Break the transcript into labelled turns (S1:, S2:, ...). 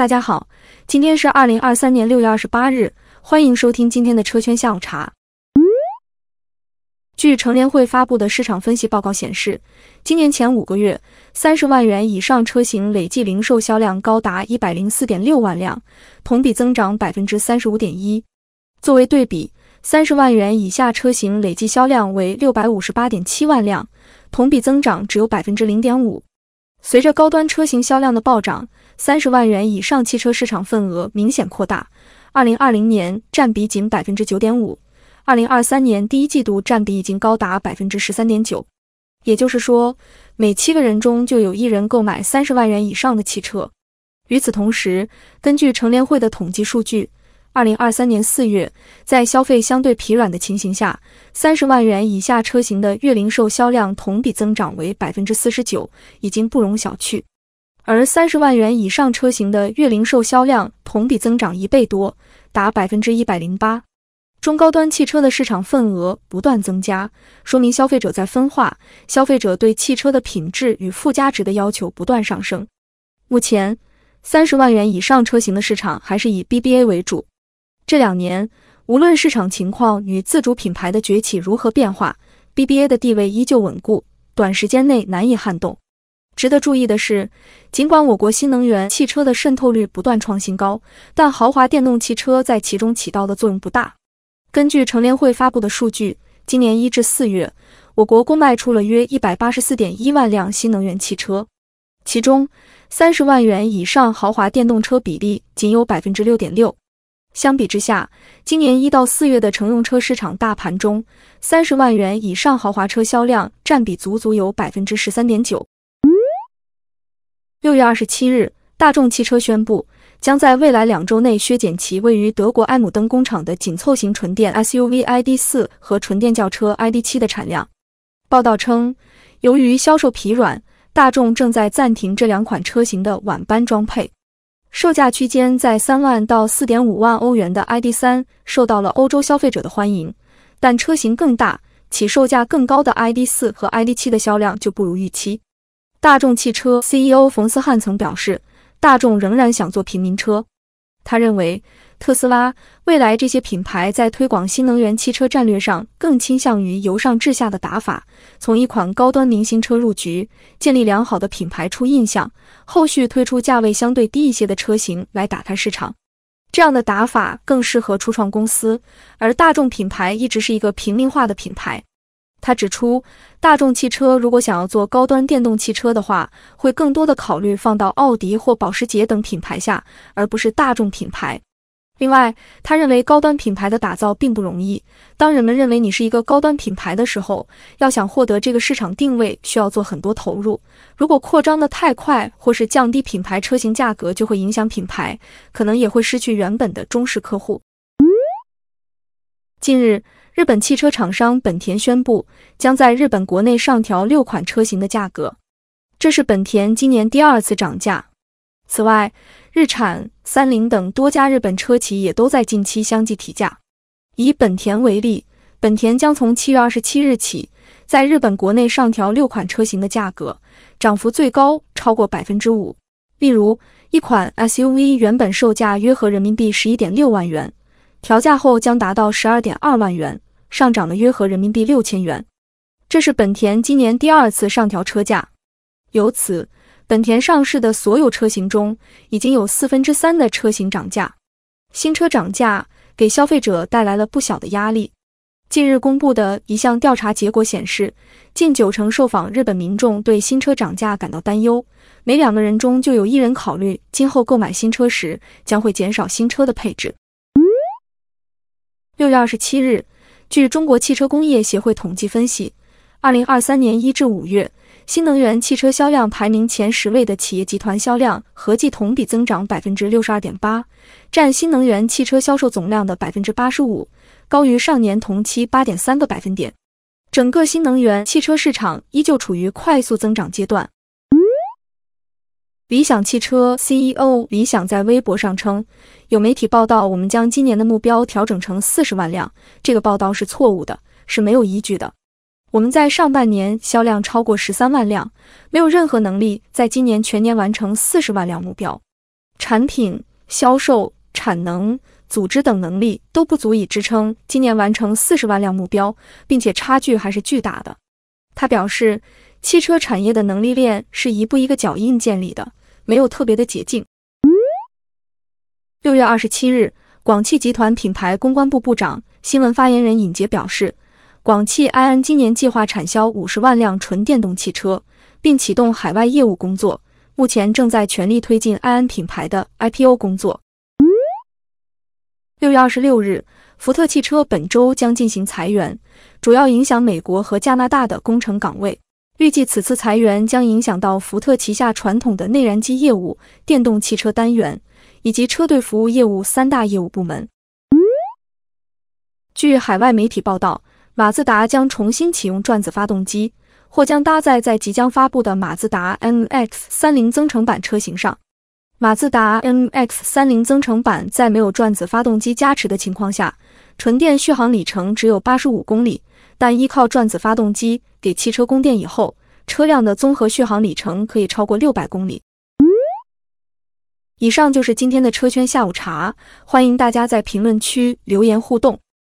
S1: 大家好，今天是二零二三年六月二十八日，欢迎收听今天的车圈下午茶。据乘联会发布的市场分析报告显示，今年前五个月，三十万元以上车型累计零售销量高达一百零四点六万辆，同比增长百分之三十五点一。作为对比，三十万元以下车型累计销量为六百五十八点七万辆，同比增长只有百分之零点五。随着高端车型销量的暴涨，三十万元以上汽车市场份额明显扩大。二零二零年占比仅百分之九点五，二零二三年第一季度占比已经高达百分之十三点九。也就是说，每七个人中就有一人购买三十万元以上的汽车。与此同时，根据乘联会的统计数据。二零二三年四月，在消费相对疲软的情形下，三十万元以下车型的月零售销量同比增长为百分之四十九，已经不容小觑。而三十万元以上车型的月零售销量同比增长一倍多，达百分之一百零八。中高端汽车的市场份额不断增加，说明消费者在分化，消费者对汽车的品质与附加值的要求不断上升。目前，三十万元以上车型的市场还是以 BBA 为主。这两年，无论市场情况与自主品牌的崛起如何变化，BBA 的地位依旧稳固，短时间内难以撼动。值得注意的是，尽管我国新能源汽车的渗透率不断创新高，但豪华电动汽车在其中起到的作用不大。根据乘联会发布的数据，今年一至四月，我国共卖出了约一百八十四点一万辆新能源汽车，其中三十万元以上豪华电动车比例仅有百分之六点六。相比之下，今年一到四月的乘用车市场大盘中，三十万元以上豪华车销量占比足足有百分之十三点九。六月二十七日，大众汽车宣布，将在未来两周内削减其位于德国埃姆登工厂的紧凑型纯电 SUV ID.4 和纯电轿车 ID.7 的产量。报道称，由于销售疲软，大众正在暂停这两款车型的晚班装配。售价区间在三万到四点五万欧元的 ID.3 受到了欧洲消费者的欢迎，但车型更大、起售价更高的 ID.4 和 ID.7 的销量就不如预期。大众汽车 CEO 冯斯翰曾表示，大众仍然想做平民车。他认为，特斯拉、蔚来这些品牌在推广新能源汽车战略上更倾向于由上至下的打法，从一款高端明星车入局，建立良好的品牌初印象，后续推出价位相对低一些的车型来打开市场。这样的打法更适合初创公司，而大众品牌一直是一个平民化的品牌。他指出，大众汽车如果想要做高端电动汽车的话，会更多的考虑放到奥迪或保时捷等品牌下，而不是大众品牌。另外，他认为高端品牌的打造并不容易。当人们认为你是一个高端品牌的时候，要想获得这个市场定位，需要做很多投入。如果扩张的太快，或是降低品牌车型价格，就会影响品牌，可能也会失去原本的忠实客户。近日。日本汽车厂商本田宣布，将在日本国内上调六款车型的价格，这是本田今年第二次涨价。此外，日产、三菱等多家日本车企也都在近期相继提价。以本田为例，本田将从七月二十七日起，在日本国内上调六款车型的价格，涨幅最高超过百分之五。例如，一款 SUV 原本售价约合人民币十一点六万元。调价后将达到十二点二万元，上涨了约合人民币六千元。这是本田今年第二次上调车价。由此，本田上市的所有车型中，已经有四分之三的车型涨价。新车涨价给消费者带来了不小的压力。近日公布的一项调查结果显示，近九成受访日本民众对新车涨价感到担忧，每两个人中就有一人考虑今后购买新车时将会减少新车的配置。六月二十七日，据中国汽车工业协会统计分析，二零二三年一至五月，新能源汽车销量排名前十位的企业集团销量合计同比增长百分之六十二点八，占新能源汽车销售总量的百分之八十五，高于上年同期八点三个百分点。整个新能源汽车市场依旧处于快速增长阶段。理想汽车 CEO 李想在微博上称，有媒体报道我们将今年的目标调整成四十万辆，这个报道是错误的，是没有依据的。我们在上半年销量超过十三万辆，没有任何能力在今年全年完成四十万辆目标。产品、销售、产能、组织等能力都不足以支撑今年完成四十万辆目标，并且差距还是巨大的。他表示，汽车产业的能力链是一步一个脚印建立的，没有特别的捷径。六月二十七日，广汽集团品牌公关部部长、新闻发言人尹杰表示，广汽埃安今年计划产销五十万辆纯电动汽车，并启动海外业务工作，目前正在全力推进埃安品牌的 IPO 工作。六月二十六日，福特汽车本周将进行裁员，主要影响美国和加拿大的工程岗位。预计此次裁员将影响到福特旗下传统的内燃机业务、电动汽车单元以及车队服务业务三大业务部门。据海外媒体报道，马自达将重新启用转子发动机，或将搭载在即将发布的马自达 MX-30 增程版车型上。马自达 MX-30 增程版在没有转子发动机加持的情况下，纯电续航里程只有八十五公里，但依靠转子发动机给汽车供电以后，车辆的综合续航里程可以超过六百公里。以上就是今天的车圈下午茶，欢迎大家在评论区留言互动。